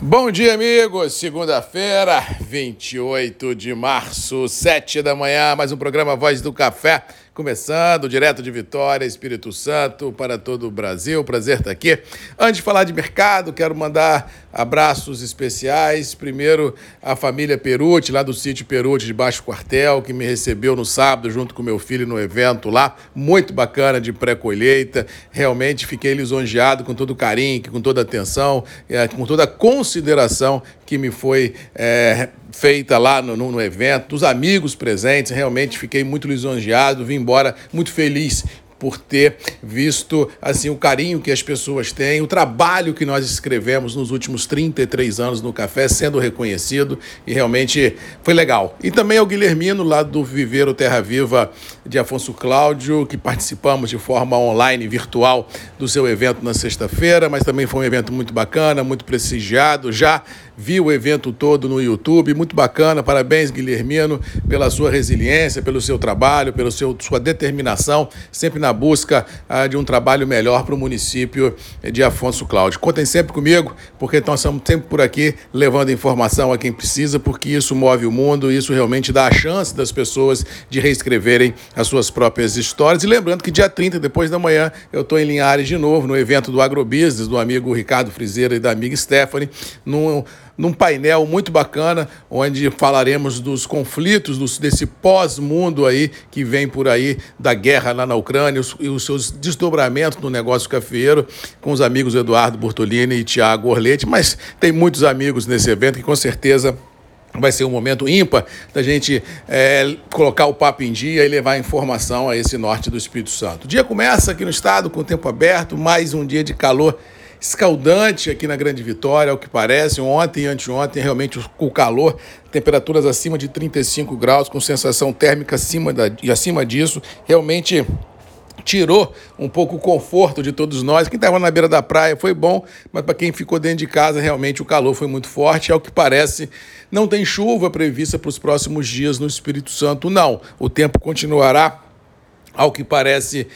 Bom dia, amigos. Segunda-feira, 28 de março, 7 da manhã, mais um programa Voz do Café. Começando direto de Vitória, Espírito Santo, para todo o Brasil. Prazer estar aqui. Antes de falar de mercado, quero mandar abraços especiais. Primeiro, a família Perucci, lá do sítio Perucci de Baixo Quartel, que me recebeu no sábado junto com meu filho no evento lá. Muito bacana de pré-colheita. Realmente fiquei lisonjeado com todo o carinho, com toda a atenção, eh, com toda a consideração que me foi é, feita lá no, no, evento, dos amigos presentes. Realmente fiquei muito lisonjeado, vim embora muito feliz por ter visto assim o carinho que as pessoas têm, o trabalho que nós escrevemos nos últimos 33 anos no café sendo reconhecido e realmente foi legal. E também ao Guilhermino lá do Viveiro Terra Viva de Afonso Cláudio, que participamos de forma online virtual do seu evento na sexta-feira, mas também foi um evento muito bacana, muito prestigiado, já vi o evento todo no YouTube, muito bacana. Parabéns, Guilhermino, pela sua resiliência, pelo seu trabalho, pela sua determinação, sempre na busca ah, de um trabalho melhor para o município de Afonso Cláudio. Contem sempre comigo, porque nós estamos sempre por aqui levando informação a quem precisa, porque isso move o mundo, isso realmente dá a chance das pessoas de reescreverem as suas próprias histórias. E lembrando que dia 30, depois da manhã, eu estou em Linhares de novo, no evento do Agrobusiness, do amigo Ricardo Frizeira e da amiga Stephanie, num num painel muito bacana, onde falaremos dos conflitos, dos, desse pós-mundo aí que vem por aí da guerra lá na Ucrânia os, e os seus desdobramentos no negócio cafeiro, com os amigos Eduardo Bortolini e Tiago Orlete, mas tem muitos amigos nesse evento que com certeza vai ser um momento ímpar da gente é, colocar o papo em dia e levar informação a esse norte do Espírito Santo. O dia começa aqui no estado com o tempo aberto, mais um dia de calor escaldante aqui na Grande Vitória, ao que parece. Ontem e anteontem, realmente o calor, temperaturas acima de 35 graus, com sensação térmica acima, da, e acima disso, realmente tirou um pouco o conforto de todos nós. Quem estava na beira da praia foi bom, mas para quem ficou dentro de casa, realmente o calor foi muito forte. Ao que parece, não tem chuva prevista para os próximos dias no Espírito Santo, não. O tempo continuará, ao que parece,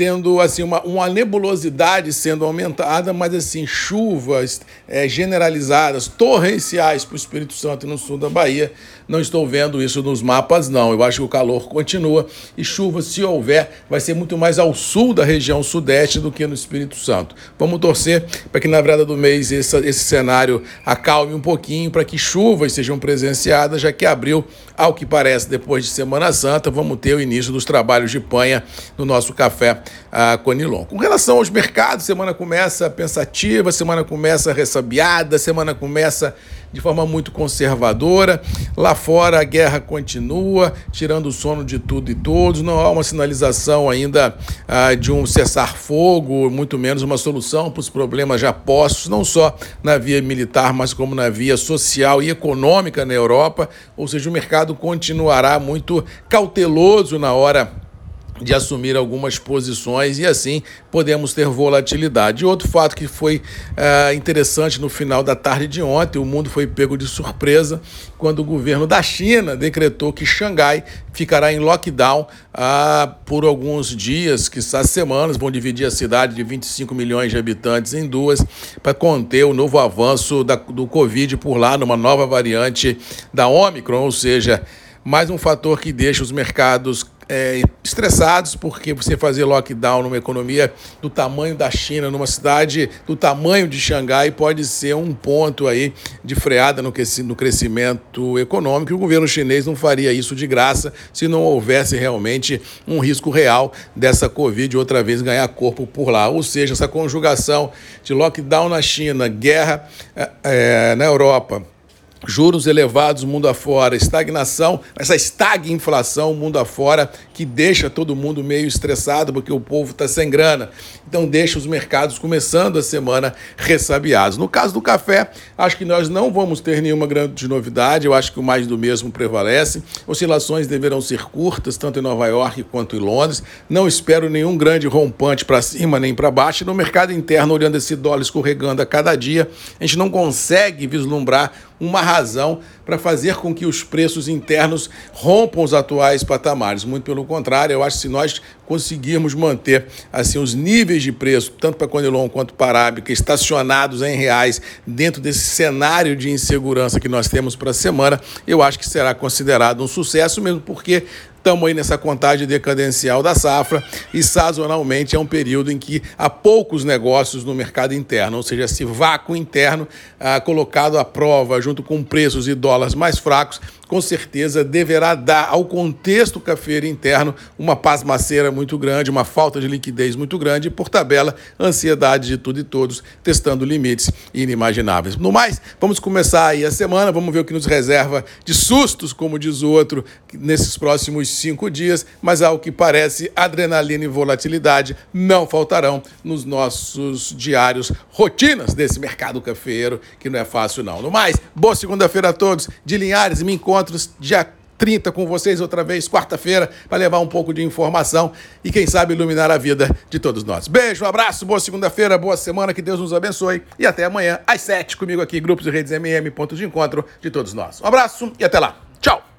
tendo assim uma, uma nebulosidade sendo aumentada, mas assim chuvas é, generalizadas, torrenciais para o Espírito Santo no sul da Bahia. Não estou vendo isso nos mapas, não. Eu acho que o calor continua e chuva, se houver, vai ser muito mais ao sul da região sudeste do que no Espírito Santo. Vamos torcer para que na virada do mês esse, esse cenário acalme um pouquinho, para que chuvas sejam presenciadas, já que abril, ao que parece, depois de Semana Santa, vamos ter o início dos trabalhos de panha no nosso café a Conilon. Com relação aos mercados, semana começa pensativa, semana começa ressabiada, semana começa de forma muito conservadora. Lá fora a guerra continua, tirando o sono de tudo e todos. Não há uma sinalização ainda ah, de um cessar-fogo, muito menos uma solução para os problemas já postos, não só na via militar, mas como na via social e econômica na Europa. Ou seja, o mercado continuará muito cauteloso na hora de assumir algumas posições e assim podemos ter volatilidade. Outro fato que foi é, interessante no final da tarde de ontem, o mundo foi pego de surpresa quando o governo da China decretou que Xangai ficará em lockdown ah, por alguns dias, quizás semanas, vão dividir a cidade de 25 milhões de habitantes em duas para conter o novo avanço da, do Covid por lá, numa nova variante da Omicron, ou seja, mais um fator que deixa os mercados é, estressados porque você fazer lockdown numa economia do tamanho da China, numa cidade do tamanho de Xangai, pode ser um ponto aí de freada no crescimento econômico. E o governo chinês não faria isso de graça se não houvesse realmente um risco real dessa Covid outra vez ganhar corpo por lá. Ou seja, essa conjugação de lockdown na China, guerra é, é na Europa juros elevados mundo afora, estagnação, essa estagflação mundo afora que deixa todo mundo meio estressado porque o povo está sem grana. Então deixa os mercados começando a semana ressabiados. No caso do café, acho que nós não vamos ter nenhuma grande novidade, eu acho que o mais do mesmo prevalece. Oscilações deverão ser curtas, tanto em Nova York quanto em Londres. Não espero nenhum grande rompante para cima nem para baixo. E no mercado interno, olhando esse dólar escorregando a cada dia, a gente não consegue vislumbrar uma razão para fazer com que os preços internos rompam os atuais patamares. Muito pelo contrário, eu acho que se nós conseguirmos manter assim os níveis de preço, tanto para Conilon quanto para Arábica, estacionados em reais dentro desse cenário de insegurança que nós temos para a semana, eu acho que será considerado um sucesso, mesmo porque Estamos aí nessa contagem decadencial da safra e sazonalmente é um período em que há poucos negócios no mercado interno, ou seja, esse vácuo interno ah, colocado à prova junto com preços e dólares mais fracos com certeza deverá dar ao contexto cafeiro interno uma pasmaceira muito grande, uma falta de liquidez muito grande e, por tabela, ansiedade de tudo e todos, testando limites inimagináveis. No mais, vamos começar aí a semana, vamos ver o que nos reserva de sustos, como diz o outro, nesses próximos cinco dias, mas ao que parece, adrenalina e volatilidade não faltarão nos nossos diários rotinas desse mercado cafeiro, que não é fácil não. No mais, boa segunda-feira a todos. De Linhares, me encontro dia 30 com vocês outra vez, quarta-feira, para levar um pouco de informação e, quem sabe, iluminar a vida de todos nós. Beijo, um abraço, boa segunda-feira, boa semana, que Deus nos abençoe e até amanhã às 7 comigo aqui, Grupos e Redes MM, pontos de encontro de todos nós. Um abraço e até lá. Tchau!